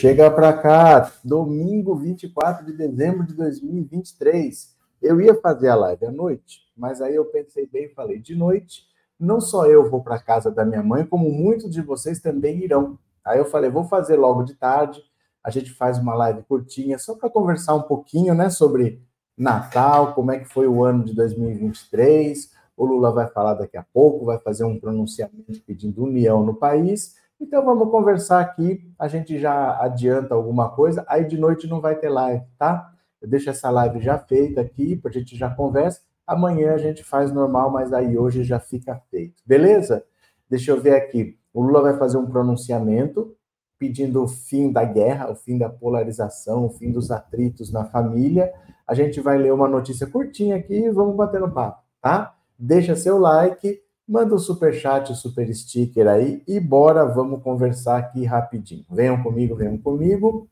chega para cá, domingo 24 de dezembro de 2023. Eu ia fazer a live à noite, mas aí eu pensei bem e falei: de noite, não só eu vou para casa da minha mãe, como muitos de vocês também irão. Aí eu falei: vou fazer logo de tarde, a gente faz uma live curtinha, só para conversar um pouquinho, né, sobre Natal, como é que foi o ano de 2023. O Lula vai falar daqui a pouco, vai fazer um pronunciamento pedindo união no país. Então vamos conversar aqui, a gente já adianta alguma coisa, aí de noite não vai ter live, tá? Eu deixo essa live já feita aqui, para a gente já conversa. Amanhã a gente faz normal, mas aí hoje já fica feito. Beleza? Deixa eu ver aqui. O Lula vai fazer um pronunciamento pedindo o fim da guerra, o fim da polarização, o fim dos atritos na família. A gente vai ler uma notícia curtinha aqui e vamos bater no papo, tá? Deixa seu like, Manda um super chat, o super sticker aí e bora, vamos conversar aqui rapidinho. Venham comigo, venham comigo.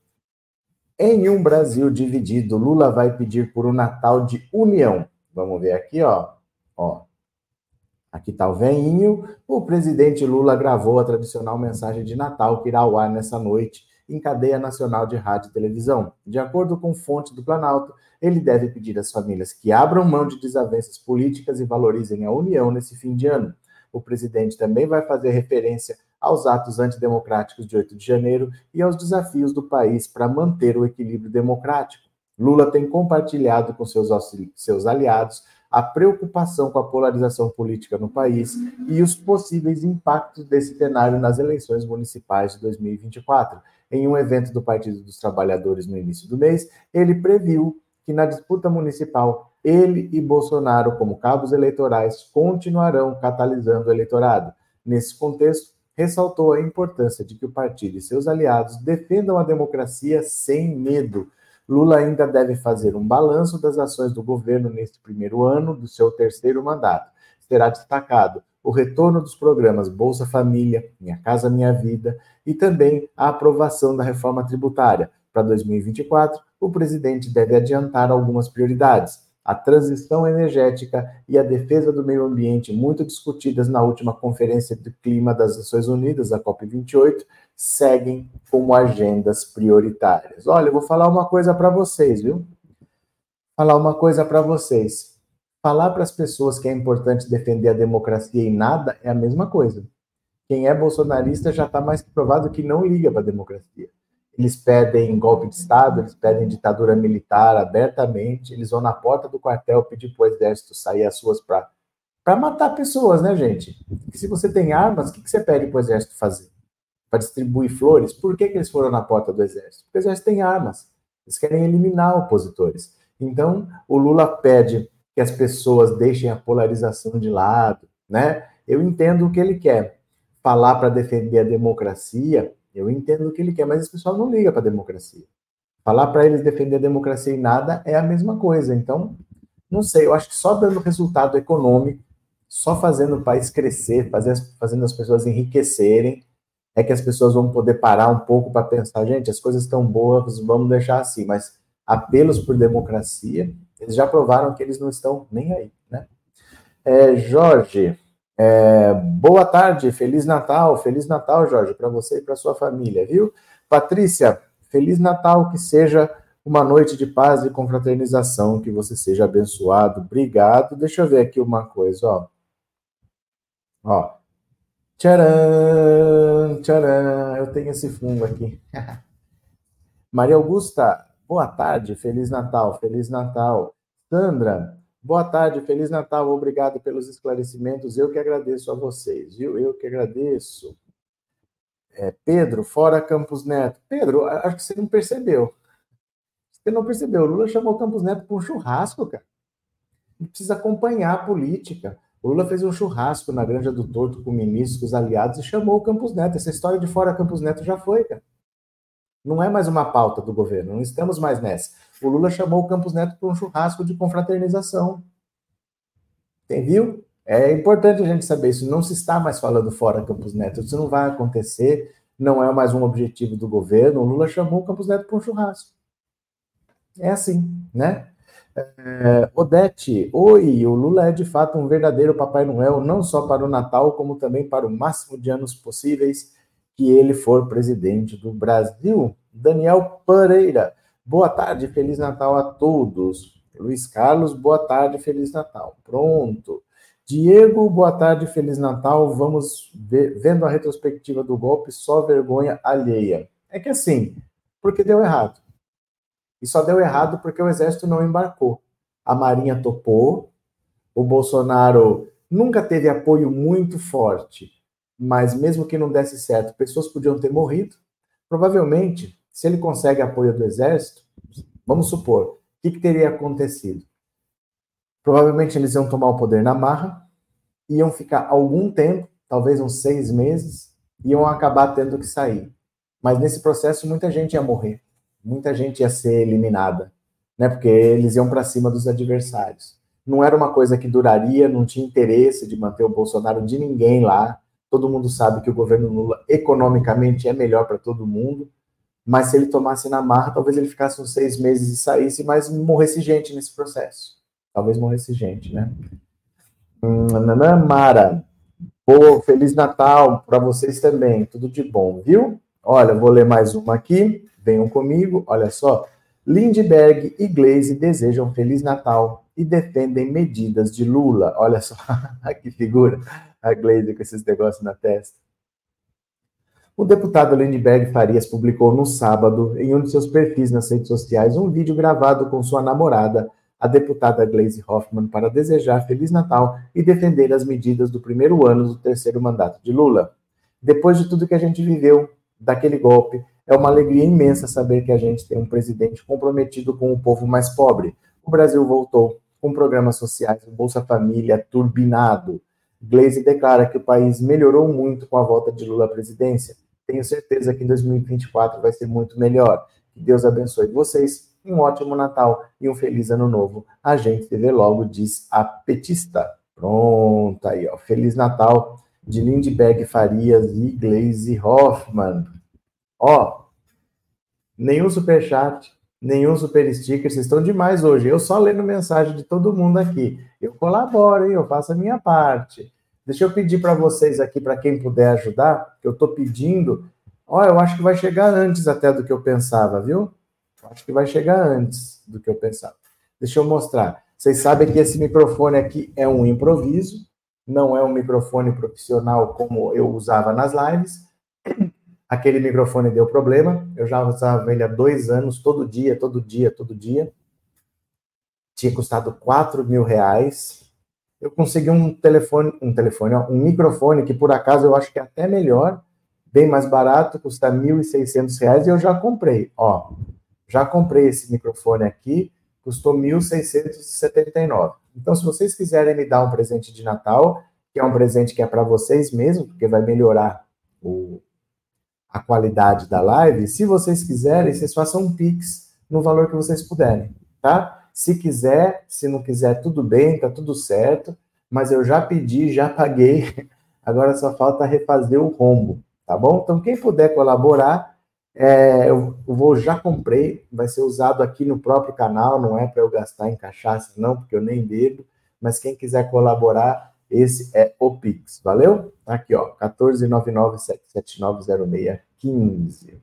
Em um Brasil dividido, Lula vai pedir por um Natal de união. Vamos ver aqui, ó. Ó. Aqui tá o veinho. O presidente Lula gravou a tradicional mensagem de Natal que irá ao ar nessa noite em cadeia nacional de rádio e televisão. De acordo com fonte do Planalto, ele deve pedir às famílias que abram mão de desavenças políticas e valorizem a união nesse fim de ano. O presidente também vai fazer referência aos atos antidemocráticos de 8 de janeiro e aos desafios do país para manter o equilíbrio democrático. Lula tem compartilhado com seus, seus aliados a preocupação com a polarização política no país e os possíveis impactos desse cenário nas eleições municipais de 2024. Em um evento do Partido dos Trabalhadores no início do mês, ele previu que na disputa municipal, ele e Bolsonaro, como cabos eleitorais, continuarão catalisando o eleitorado. Nesse contexto, ressaltou a importância de que o partido e seus aliados defendam a democracia sem medo. Lula ainda deve fazer um balanço das ações do governo neste primeiro ano do seu terceiro mandato. Será destacado o retorno dos programas Bolsa Família, Minha Casa Minha Vida e também a aprovação da reforma tributária. Para 2024, o presidente deve adiantar algumas prioridades. A transição energética e a defesa do meio ambiente, muito discutidas na última Conferência de Clima das Nações Unidas, a COP28, seguem como agendas prioritárias. Olha, eu vou falar uma coisa para vocês, viu? Falar uma coisa para vocês. Falar para as pessoas que é importante defender a democracia e nada é a mesma coisa. Quem é bolsonarista já está mais provado que não liga para a democracia eles pedem golpe de Estado, eles pedem ditadura militar abertamente, eles vão na porta do quartel pedir para o exército sair às suas para matar pessoas, né, gente? Porque se você tem armas, o que, que você pede para o exército fazer? Para distribuir flores? Por que, que eles foram na porta do exército? Porque o exército tem armas. Eles querem eliminar opositores. Então, o Lula pede que as pessoas deixem a polarização de lado, né? Eu entendo o que ele quer. Falar para defender a democracia, eu entendo o que ele quer, mas esse pessoal não liga para a democracia. Falar para eles defender a democracia e nada é a mesma coisa. Então, não sei, eu acho que só dando resultado econômico, só fazendo o país crescer, fazendo as pessoas enriquecerem, é que as pessoas vão poder parar um pouco para pensar, gente, as coisas estão boas, vamos deixar assim. Mas apelos por democracia, eles já provaram que eles não estão nem aí, né? É, Jorge, é, boa tarde, Feliz Natal, Feliz Natal, Jorge, para você e para sua família, viu? Patrícia, Feliz Natal, que seja uma noite de paz e confraternização, que você seja abençoado. Obrigado. Deixa eu ver aqui uma coisa, ó. Ó. Tcharam, tcharam, eu tenho esse fundo aqui. Maria Augusta, boa tarde, Feliz Natal, Feliz Natal. Sandra, Boa tarde, Feliz Natal, obrigado pelos esclarecimentos. Eu que agradeço a vocês, viu? Eu que agradeço. É, Pedro, fora Campos Neto. Pedro, acho que você não percebeu. Você não percebeu. O Lula chamou Campos Neto para um churrasco, cara. Ele precisa acompanhar a política. O Lula fez um churrasco na Granja do Torto com ministros, com os aliados, e chamou o Campos Neto. Essa história de fora Campos Neto já foi, cara. Não é mais uma pauta do governo, não estamos mais nessa. O Lula chamou o Campos Neto para um churrasco de confraternização. Entendeu? É importante a gente saber isso. Não se está mais falando fora Campos Neto. Isso não vai acontecer. Não é mais um objetivo do governo. O Lula chamou o Campos Neto para um churrasco. É assim, né? É, Odete, oi, o Lula é de fato um verdadeiro Papai Noel, não só para o Natal, como também para o máximo de anos possíveis que ele for presidente do Brasil. Daniel Pereira, boa tarde, Feliz Natal a todos. Luiz Carlos, boa tarde, Feliz Natal. Pronto. Diego, boa tarde, Feliz Natal. Vamos ver, vendo a retrospectiva do golpe, só vergonha alheia. É que assim, porque deu errado. E só deu errado porque o exército não embarcou. A Marinha topou, o Bolsonaro nunca teve apoio muito forte, mas mesmo que não desse certo, pessoas podiam ter morrido. Provavelmente, se ele consegue apoio do exército, vamos supor, o que, que teria acontecido? Provavelmente eles iam tomar o poder na marra, iam ficar algum tempo, talvez uns seis meses, iam acabar tendo que sair. Mas nesse processo muita gente ia morrer, muita gente ia ser eliminada, né? Porque eles iam para cima dos adversários. Não era uma coisa que duraria, não tinha interesse de manter o Bolsonaro de ninguém lá. Todo mundo sabe que o governo Lula economicamente é melhor para todo mundo, mas se ele tomasse na marra, talvez ele ficasse uns seis meses e saísse, mas morresse gente nesse processo. Talvez morresse gente, né? Hum, Mara, Boa, Feliz Natal para vocês também, tudo de bom, viu? Olha, vou ler mais uma aqui. Venham comigo. Olha só. Lindbergh e Glaze desejam Feliz Natal e defendem medidas de Lula. Olha só, que figura a Glaze com esses negócios na testa. O deputado Lindbergh Farias publicou no sábado, em um de seus perfis nas redes sociais, um vídeo gravado com sua namorada, a deputada Glaze Hoffman, para desejar Feliz Natal e defender as medidas do primeiro ano do terceiro mandato de Lula. Depois de tudo que a gente viveu, daquele golpe. É uma alegria imensa saber que a gente tem um presidente comprometido com o povo mais pobre. O Brasil voltou com programas sociais, Bolsa Família turbinado. Glaze declara que o país melhorou muito com a volta de Lula à presidência. Tenho certeza que em 2024 vai ser muito melhor. Que Deus abençoe vocês. Um ótimo Natal e um feliz ano novo. A gente se vê logo, diz a petista. Pronto, aí, ó. Feliz Natal de Lindbergh Farias e Glaze Hoffman. Ó, nenhum superchat, nenhum super sticker, vocês estão demais hoje. Eu só lendo mensagem de todo mundo aqui. Eu colaboro, hein? eu faço a minha parte. Deixa eu pedir para vocês aqui, para quem puder ajudar, que eu estou pedindo. Ó, eu acho que vai chegar antes até do que eu pensava, viu? Acho que vai chegar antes do que eu pensava. Deixa eu mostrar. Vocês sabem que esse microfone aqui é um improviso, não é um microfone profissional como eu usava nas lives. Aquele microfone deu problema, eu já usava ele há dois anos, todo dia, todo dia, todo dia. Tinha custado 4 mil reais. Eu consegui um telefone, um telefone, ó, um microfone que por acaso eu acho que é até melhor, bem mais barato, custa R$ 1.600 e eu já comprei. Ó, já comprei esse microfone aqui, custou R$ 1.679. Então, se vocês quiserem me dar um presente de Natal, que é um presente que é para vocês mesmo, porque vai melhorar o, a qualidade da live, se vocês quiserem, vocês façam um Pix no valor que vocês puderem, tá? Se quiser, se não quiser, tudo bem, tá tudo certo, mas eu já pedi, já paguei, agora só falta refazer o rombo, tá bom? Então, quem puder colaborar, é, eu, vou, já comprei, vai ser usado aqui no próprio canal, não é para eu gastar em cachaça, não, porque eu nem bebo, mas quem quiser colaborar, esse é o Pix, valeu? Aqui, ó, 14997790615.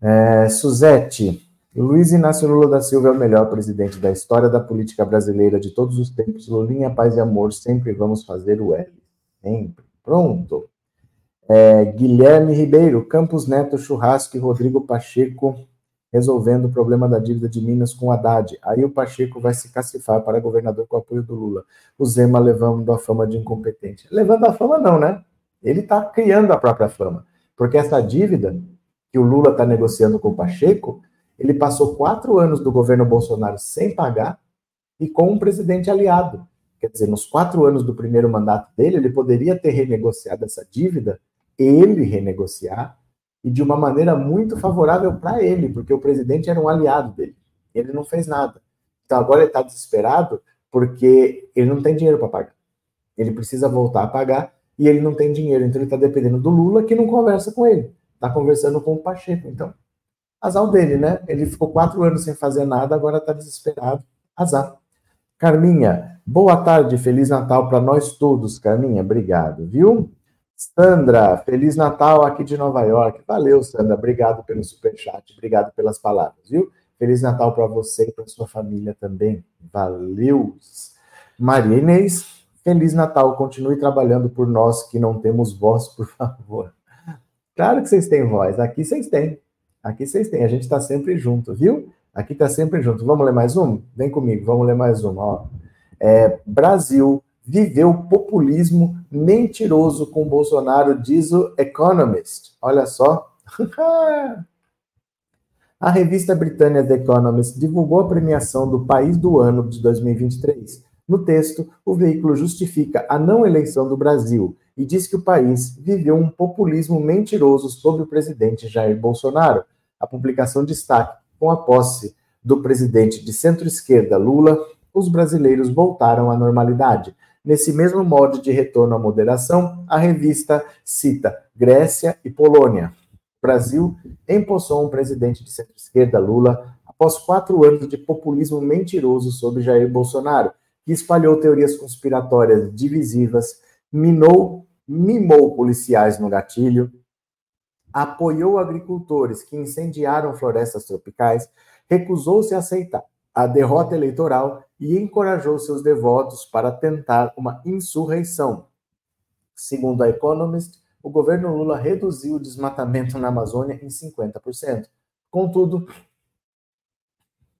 É, Suzete, Luiz Inácio Lula da Silva é o melhor presidente da história da política brasileira de todos os tempos. Lulinha, paz e amor, sempre vamos fazer o L. Sempre. Pronto. É, Guilherme Ribeiro, Campos Neto, Churrasco e Rodrigo Pacheco resolvendo o problema da dívida de Minas com Haddad. Aí o Pacheco vai se cacifar para governador com o apoio do Lula. O Zema levando a fama de incompetente. Levando a fama não, né? Ele está criando a própria fama. Porque essa dívida que o Lula está negociando com o Pacheco, ele passou quatro anos do governo Bolsonaro sem pagar e com um presidente aliado. Quer dizer, nos quatro anos do primeiro mandato dele, ele poderia ter renegociado essa dívida, ele renegociar, e de uma maneira muito favorável para ele, porque o presidente era um aliado dele. Ele não fez nada. Então agora ele está desesperado porque ele não tem dinheiro para pagar. Ele precisa voltar a pagar e ele não tem dinheiro. Então ele está dependendo do Lula, que não conversa com ele. Está conversando com o Pacheco. Então, azar dele, né? Ele ficou quatro anos sem fazer nada, agora está desesperado. Azar. Carminha, boa tarde, Feliz Natal para nós todos, Carminha, obrigado, viu? Sandra, Feliz Natal aqui de Nova York. Valeu, Sandra. Obrigado pelo superchat, obrigado pelas palavras, viu? Feliz Natal para você e para sua família também. Valeu. Maria Inês, Feliz Natal. Continue trabalhando por nós que não temos voz, por favor. Claro que vocês têm voz. Aqui vocês têm. Aqui vocês têm. A gente está sempre junto, viu? Aqui está sempre junto. Vamos ler mais um? Vem comigo, vamos ler mais um. Ó. É, Brasil viveu populismo mentiroso com Bolsonaro, diz o Economist. Olha só. a revista britânica The Economist divulgou a premiação do País do Ano de 2023. No texto, o veículo justifica a não eleição do Brasil e diz que o país viveu um populismo mentiroso sobre o presidente Jair Bolsonaro. A publicação destaca com a posse do presidente de centro-esquerda Lula, os brasileiros voltaram à normalidade. Nesse mesmo modo de retorno à moderação, a revista cita Grécia e Polônia. O Brasil empossou um presidente de centro-esquerda, Lula, após quatro anos de populismo mentiroso sobre Jair Bolsonaro, que espalhou teorias conspiratórias divisivas, minou, mimou policiais no gatilho, apoiou agricultores que incendiaram florestas tropicais, recusou-se a aceitar a derrota eleitoral e encorajou seus devotos para tentar uma insurreição. Segundo a Economist, o governo Lula reduziu o desmatamento na Amazônia em 50%. Contudo,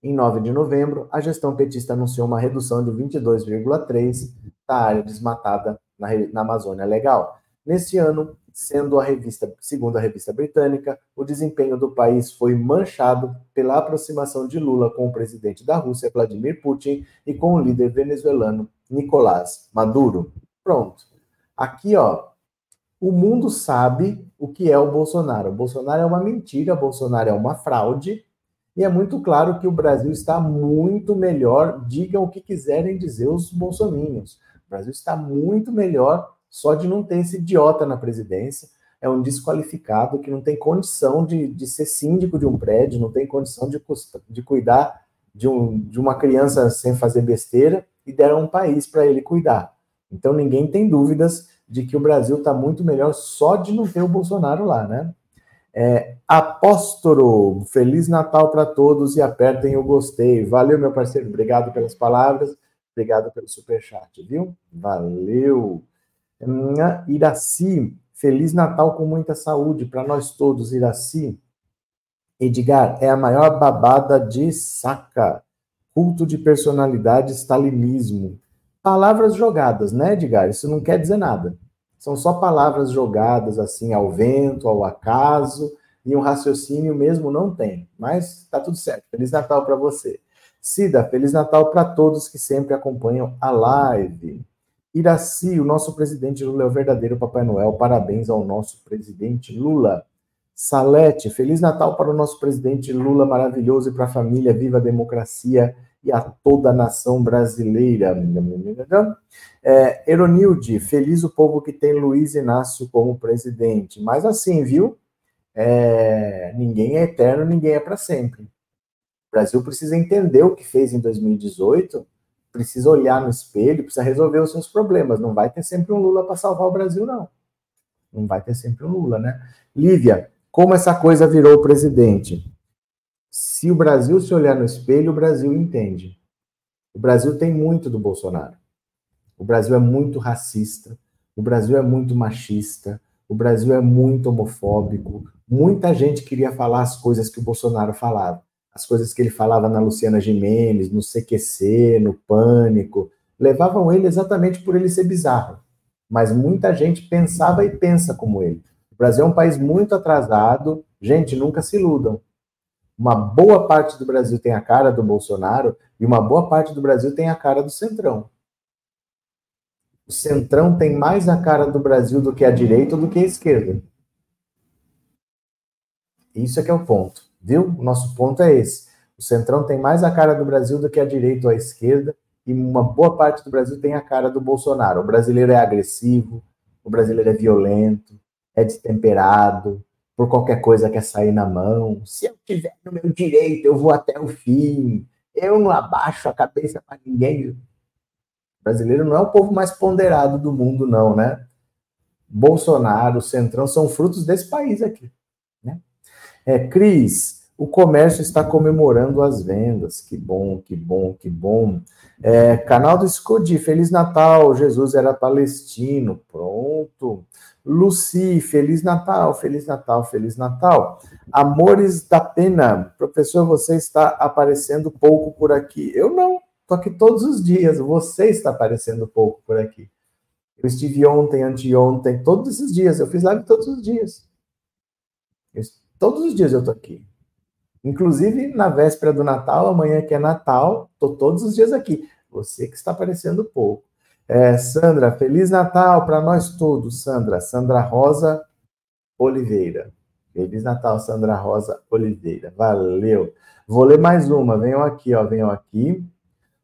em 9 de novembro, a gestão petista anunciou uma redução de 22,3% da área desmatada na, na Amazônia Legal. Neste ano, sendo a revista, segundo a revista britânica, o desempenho do país foi manchado pela aproximação de Lula com o presidente da Rússia, Vladimir Putin, e com o líder venezuelano Nicolás Maduro. Pronto. Aqui, ó, o mundo sabe o que é o Bolsonaro. O Bolsonaro é uma mentira, Bolsonaro é uma fraude, e é muito claro que o Brasil está muito melhor, digam o que quiserem dizer os bolsominions. O Brasil está muito melhor só de não ter esse idiota na presidência. É um desqualificado que não tem condição de, de ser síndico de um prédio, não tem condição de, de cuidar de, um, de uma criança sem fazer besteira e deram um país para ele cuidar. Então ninguém tem dúvidas de que o Brasil está muito melhor só de não ter o Bolsonaro lá, né? É, Apóstolo, Feliz Natal para todos e apertem o gostei. Valeu, meu parceiro, obrigado pelas palavras, obrigado pelo superchat, viu? Valeu! Iraci, Feliz Natal com muita saúde para nós todos, Iraci. Edgar, é a maior babada de saca. Culto de personalidade, stalinismo. Palavras jogadas, né, Edgar? Isso não quer dizer nada. São só palavras jogadas assim ao vento, ao acaso, e um raciocínio mesmo não tem. Mas tá tudo certo. Feliz Natal para você. Cida, Feliz Natal para todos que sempre acompanham a live. Iraci, o nosso presidente Lula é o verdadeiro Papai Noel. Parabéns ao nosso presidente Lula. Salete, Feliz Natal para o nosso presidente Lula, maravilhoso, e para a família, viva a democracia e a toda a nação brasileira. É, Eronilde, feliz o povo que tem Luiz Inácio como presidente. Mas assim, viu? É, ninguém é eterno, ninguém é para sempre. O Brasil precisa entender o que fez em 2018 precisa olhar no espelho, precisa resolver os seus problemas. Não vai ter sempre um Lula para salvar o Brasil, não. Não vai ter sempre um Lula, né? Lívia, como essa coisa virou presidente? Se o Brasil se olhar no espelho, o Brasil entende. O Brasil tem muito do Bolsonaro. O Brasil é muito racista. O Brasil é muito machista. O Brasil é muito homofóbico. Muita gente queria falar as coisas que o Bolsonaro falava as coisas que ele falava na Luciana Gimenez, no CQC, no Pânico, levavam ele exatamente por ele ser bizarro. Mas muita gente pensava e pensa como ele. O Brasil é um país muito atrasado. Gente, nunca se iludam. Uma boa parte do Brasil tem a cara do Bolsonaro e uma boa parte do Brasil tem a cara do Centrão. O Centrão tem mais a cara do Brasil do que a direita ou do que a esquerda. Isso é que é o ponto. Viu? O nosso ponto é esse. O Centrão tem mais a cara do Brasil do que a direita ou a esquerda, e uma boa parte do Brasil tem a cara do Bolsonaro. O brasileiro é agressivo, o brasileiro é violento, é destemperado, por qualquer coisa quer sair na mão. Se eu tiver no meu direito, eu vou até o fim. Eu não abaixo a cabeça para ninguém. O brasileiro não é o povo mais ponderado do mundo, não, né? Bolsonaro, Centrão, são frutos desse país aqui. É, Cris, o comércio está comemorando as vendas. Que bom, que bom, que bom. É, canal do Scodi, Feliz Natal. Jesus era palestino. Pronto. Luci, Feliz Natal, Feliz Natal, Feliz Natal. Amores da Pena, professor, você está aparecendo pouco por aqui. Eu não, estou aqui todos os dias. Você está aparecendo pouco por aqui. Eu estive ontem, anteontem, todos esses dias. Eu fiz live todos os dias. Eu, todos os dias eu estou aqui. Inclusive na véspera do Natal, amanhã que é Natal, estou todos os dias aqui. Você que está aparecendo pouco. É, Sandra, Feliz Natal para nós todos, Sandra. Sandra Rosa Oliveira. Feliz Natal, Sandra Rosa Oliveira. Valeu. Vou ler mais uma. Venham aqui, ó. Venham aqui.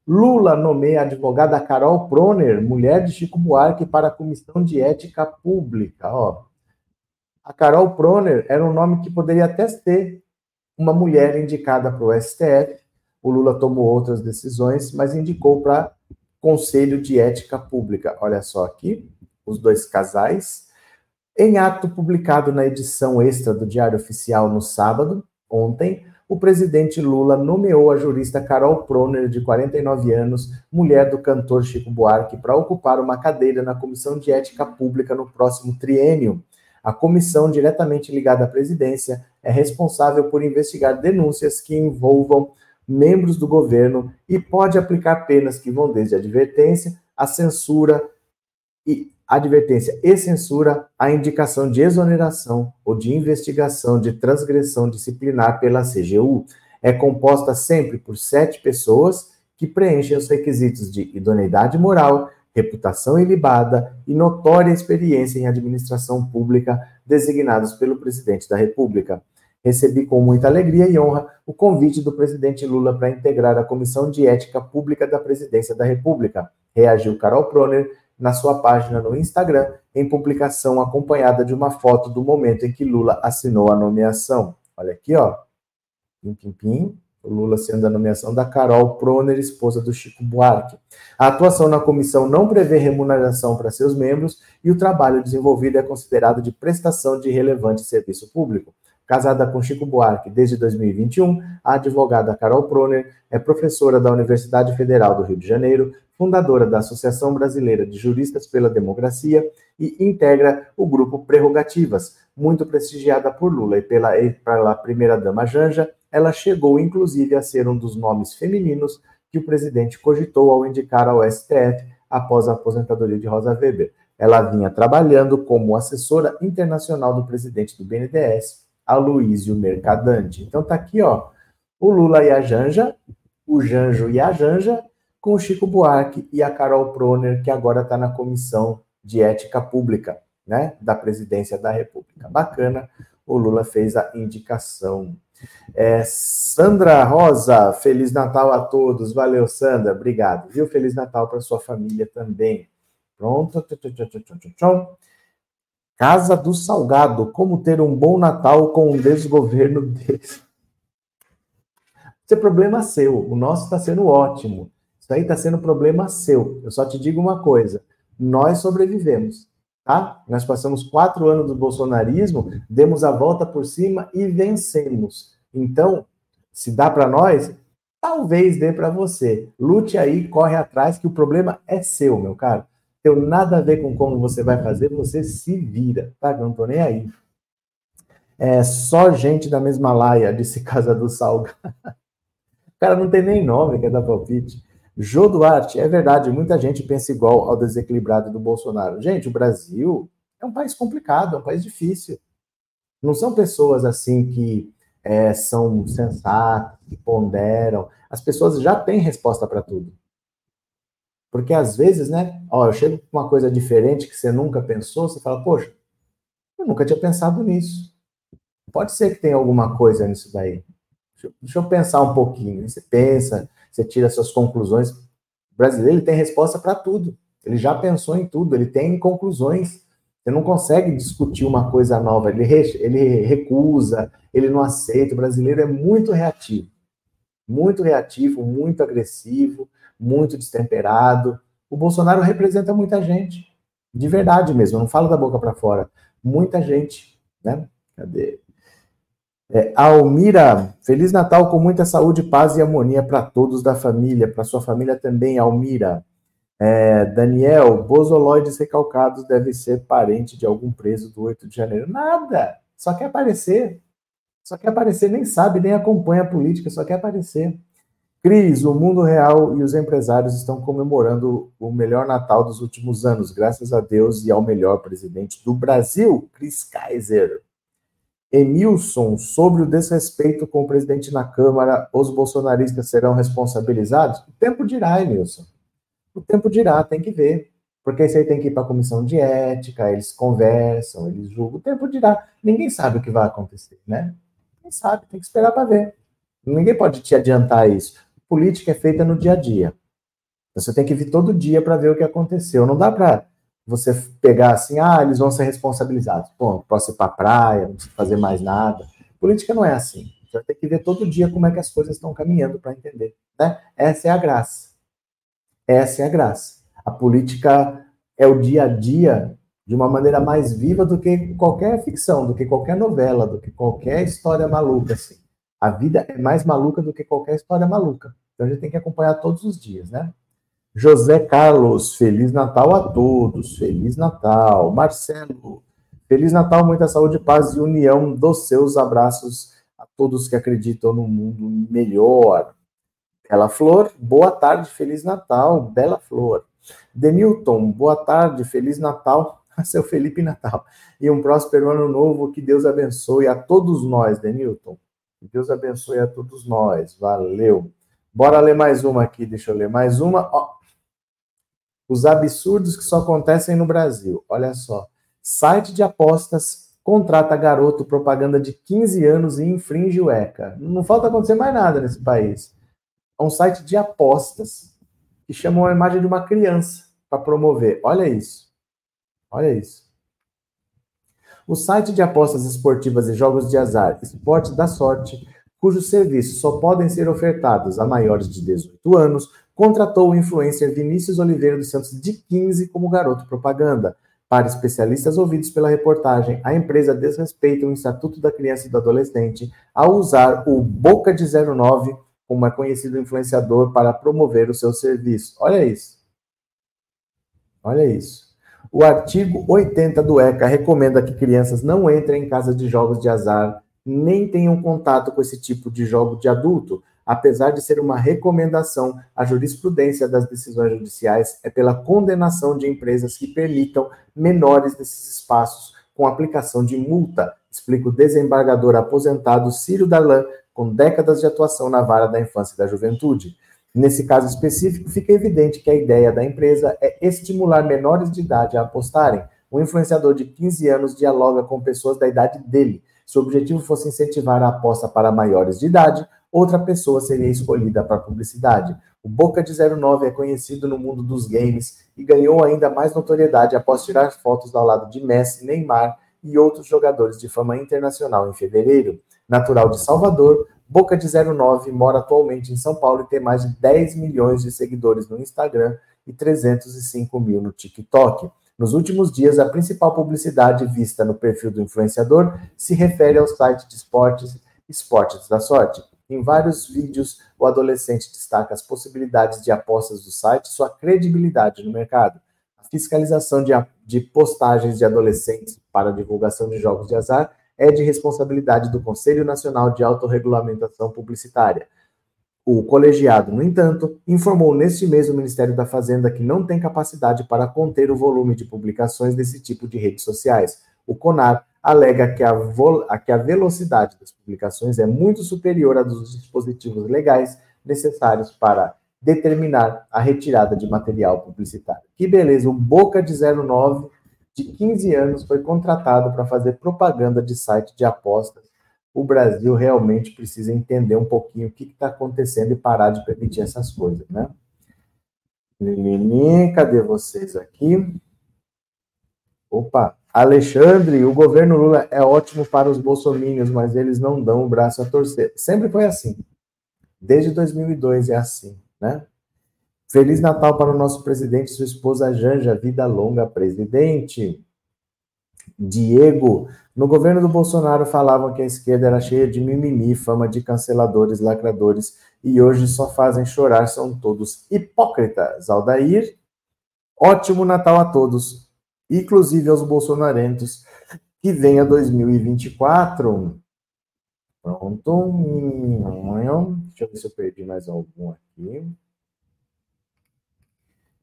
Lula nomeia a advogada Carol Proner, mulher de Chico Buarque, para a Comissão de Ética Pública. Ó. A Carol Proner era um nome que poderia até ter uma mulher indicada para o STF. O Lula tomou outras decisões, mas indicou para Conselho de Ética Pública. Olha só aqui, os dois casais. Em ato publicado na edição extra do Diário Oficial no sábado, ontem, o presidente Lula nomeou a jurista Carol Proner, de 49 anos, mulher do cantor Chico Buarque, para ocupar uma cadeira na Comissão de Ética Pública no próximo triênio. A comissão, diretamente ligada à presidência, é responsável por investigar denúncias que envolvam membros do governo e pode aplicar penas que vão desde advertência a censura e advertência e censura a indicação de exoneração ou de investigação de transgressão disciplinar pela CGU. É composta sempre por sete pessoas que preenchem os requisitos de idoneidade moral, reputação ilibada e notória experiência em administração pública designados pelo presidente da República recebi com muita alegria e honra o convite do presidente Lula para integrar a Comissão de Ética Pública da Presidência da República, reagiu Carol Proner na sua página no Instagram, em publicação acompanhada de uma foto do momento em que Lula assinou a nomeação. Olha aqui, ó. Pim, pim, pim. Lula sendo a nomeação da Carol Proner, esposa do Chico Buarque. A atuação na comissão não prevê remuneração para seus membros e o trabalho desenvolvido é considerado de prestação de relevante serviço público. Casada com Chico Buarque desde 2021, a advogada Carol Proner é professora da Universidade Federal do Rio de Janeiro, fundadora da Associação Brasileira de Juristas pela Democracia e integra o grupo Prerrogativas, muito prestigiada por Lula e pela, pela primeira-dama Janja. Ela chegou, inclusive, a ser um dos nomes femininos que o presidente cogitou ao indicar ao STF após a aposentadoria de Rosa Weber. Ela vinha trabalhando como assessora internacional do presidente do BNDES Aloísio Mercadante. Então tá aqui, ó, o Lula e a Janja, o Janjo e a Janja, com o Chico Buarque e a Carol Proner, que agora está na Comissão de Ética Pública, né, da Presidência da República. Bacana, o Lula fez a indicação. É, Sandra Rosa, Feliz Natal a todos. Valeu, Sandra, obrigado. Viu? Feliz Natal para sua família também. Pronto. Casa do Salgado, como ter um bom Natal com um desgoverno desse. Isso é problema seu. O nosso está sendo ótimo. Isso aí está sendo problema seu. Eu só te digo uma coisa: nós sobrevivemos, tá? Nós passamos quatro anos do bolsonarismo, demos a volta por cima e vencemos. Então, se dá para nós, talvez dê para você. Lute aí, corre atrás, que o problema é seu, meu caro tem nada a ver com como você vai fazer, você se vira, tá? Eu não tô nem aí. É só gente da mesma laia, disse Casa do Salga. o cara não tem nem nome, quer dar palpite. Jô Duarte, é verdade, muita gente pensa igual ao desequilibrado do Bolsonaro. Gente, o Brasil é um país complicado, é um país difícil. Não são pessoas assim que é, são sensatas, que ponderam. As pessoas já têm resposta para tudo. Porque às vezes, né? Ó, eu chego com uma coisa diferente que você nunca pensou, você fala, poxa, eu nunca tinha pensado nisso. Pode ser que tenha alguma coisa nisso daí. Deixa eu pensar um pouquinho. Você pensa, você tira suas conclusões. O brasileiro tem resposta para tudo. Ele já pensou em tudo, ele tem conclusões. Você não consegue discutir uma coisa nova. Ele, re, ele recusa, ele não aceita. O brasileiro é muito reativo. Muito reativo, muito agressivo muito destemperado. O Bolsonaro representa muita gente. De verdade mesmo, não falo da boca para fora. Muita gente, né? Cadê? É, Almira, Feliz Natal com muita saúde, paz e harmonia para todos da família, para sua família também, Almira. É, Daniel, bozoloides recalcados deve ser parente de algum preso do 8 de janeiro. Nada, só quer aparecer. Só quer aparecer, nem sabe, nem acompanha a política, só quer aparecer. Cris, o mundo real e os empresários estão comemorando o melhor Natal dos últimos anos, graças a Deus e ao melhor presidente do Brasil, Cris Kaiser. Emilson, sobre o desrespeito com o presidente na Câmara, os bolsonaristas serão responsabilizados? O tempo dirá, Emilson. O tempo dirá, tem que ver. Porque isso aí tem que ir para a comissão de ética, eles conversam, eles julgam. O tempo dirá. Ninguém sabe o que vai acontecer, né? Ninguém sabe, tem que esperar para ver. Ninguém pode te adiantar isso. Política é feita no dia a dia. Você tem que vir todo dia para ver o que aconteceu. Não dá para você pegar assim, ah, eles vão ser responsabilizados. Bom, posso ir para a praia, não preciso fazer mais nada. Política não é assim. Você vai ter que ver todo dia como é que as coisas estão caminhando para entender. Né? Essa é a graça. Essa é a graça. A política é o dia a dia de uma maneira mais viva do que qualquer ficção, do que qualquer novela, do que qualquer história maluca. Assim. A vida é mais maluca do que qualquer história maluca. Então a gente tem que acompanhar todos os dias, né? José Carlos, Feliz Natal a todos. Feliz Natal. Marcelo, Feliz Natal, muita saúde, paz e união dos seus abraços a todos que acreditam no mundo melhor. Bela Flor, boa tarde, Feliz Natal. Bela Flor. Denilton, boa tarde, Feliz Natal. Seu Felipe Natal. E um próspero ano novo, que Deus abençoe a todos nós, Denilton. Que Deus abençoe a todos nós. Valeu. Bora ler mais uma aqui, deixa eu ler mais uma. Ó, os absurdos que só acontecem no Brasil. Olha só. Site de apostas contrata garoto propaganda de 15 anos e infringe o ECA. Não falta acontecer mais nada nesse país. É um site de apostas que chama uma imagem de uma criança para promover. Olha isso. Olha isso. O site de apostas esportivas e jogos de azar, Esporte da Sorte, cujos serviços só podem ser ofertados a maiores de 18 anos, contratou o influencer Vinícius Oliveira dos Santos, de 15, como garoto propaganda. Para especialistas ouvidos pela reportagem, a empresa desrespeita o Estatuto da Criança e do Adolescente ao usar o Boca de 09 como é conhecido influenciador para promover o seu serviço. Olha isso. Olha isso. O artigo 80 do ECA recomenda que crianças não entrem em casas de jogos de azar, nem tenham contato com esse tipo de jogo de adulto, apesar de ser uma recomendação, a jurisprudência das decisões judiciais é pela condenação de empresas que permitam menores desses espaços com aplicação de multa, explica o desembargador aposentado Ciro Darlan, com décadas de atuação na vara da infância e da juventude. Nesse caso específico, fica evidente que a ideia da empresa é estimular menores de idade a apostarem. O influenciador de 15 anos dialoga com pessoas da idade dele. Se o objetivo fosse incentivar a aposta para maiores de idade, outra pessoa seria escolhida para publicidade. O Boca de 09 é conhecido no mundo dos games e ganhou ainda mais notoriedade após tirar fotos ao lado de Messi, Neymar e outros jogadores de fama internacional em fevereiro. Natural de Salvador, Boca de 09 mora atualmente em São Paulo e tem mais de 10 milhões de seguidores no Instagram e 305 mil no TikTok. Nos últimos dias, a principal publicidade vista no perfil do influenciador se refere ao site de esportes Esportes da Sorte. Em vários vídeos, o adolescente destaca as possibilidades de apostas do site e sua credibilidade no mercado. A fiscalização de, de postagens de adolescentes para divulgação de jogos de azar é de responsabilidade do Conselho Nacional de Autorregulamentação Publicitária. O colegiado, no entanto, informou neste mês o Ministério da Fazenda que não tem capacidade para conter o volume de publicações desse tipo de redes sociais. O CONAR alega que a, que a velocidade das publicações é muito superior à dos dispositivos legais necessários para determinar a retirada de material publicitário. Que beleza, um Boca de 09 de 15 anos foi contratado para fazer propaganda de site de apostas. O Brasil realmente precisa entender um pouquinho o que está acontecendo e parar de permitir essas coisas, né? Lili, cadê vocês aqui? Opa, Alexandre, o governo Lula é ótimo para os bolsomínios, mas eles não dão o braço a torcer. Sempre foi assim. Desde 2002 é assim, né? Feliz Natal para o nosso presidente, sua esposa Janja, vida longa, presidente. Diego, no governo do Bolsonaro falavam que a esquerda era cheia de mimimi, fama de canceladores, lacradores, e hoje só fazem chorar, são todos hipócritas. Aldair, ótimo Natal a todos, inclusive aos bolsonarentos, que venha 2024. Pronto. Deixa eu ver se eu perdi mais algum aqui.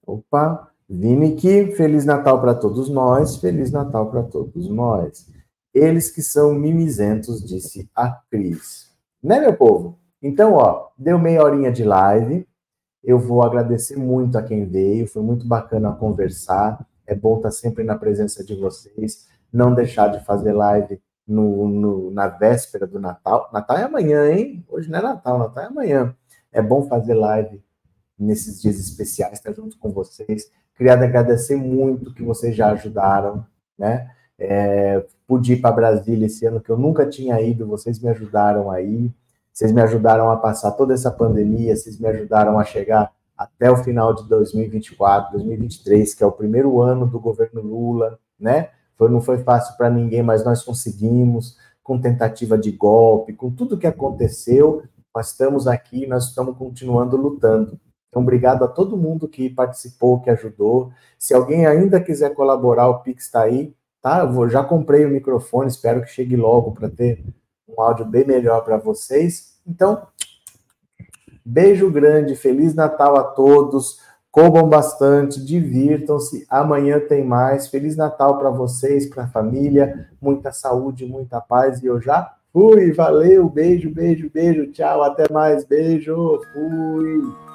Opa, Vinick, Feliz Natal para todos nós, Feliz Natal para todos nós. Eles que são mimizentos, disse a Cris. Né, meu povo? Então, ó, deu meia horinha de live. Eu vou agradecer muito a quem veio, foi muito bacana conversar. É bom estar sempre na presença de vocês, não deixar de fazer live no, no, na véspera do Natal. Natal é amanhã, hein? Hoje não é Natal, Natal é amanhã. É bom fazer live nesses dias especiais, estar junto com vocês. Queria agradecer muito que vocês já ajudaram, né? É, pude ir para Brasília esse ano que eu nunca tinha ido, vocês me ajudaram aí, vocês me ajudaram a passar toda essa pandemia, vocês me ajudaram a chegar até o final de 2024, 2023, que é o primeiro ano do governo Lula, né? Foi, não foi fácil para ninguém, mas nós conseguimos, com tentativa de golpe, com tudo que aconteceu, nós estamos aqui, nós estamos continuando lutando. Então, obrigado a todo mundo que participou, que ajudou. Se alguém ainda quiser colaborar, o Pix está aí, tá? Eu vou, já comprei o microfone, espero que chegue logo para ter um áudio bem melhor para vocês. Então, beijo grande, Feliz Natal a todos. Comam bastante, divirtam-se. Amanhã tem mais. Feliz Natal para vocês, para a família. Muita saúde, muita paz. E eu já fui. Valeu, beijo, beijo, beijo. Tchau, até mais. Beijo. Fui.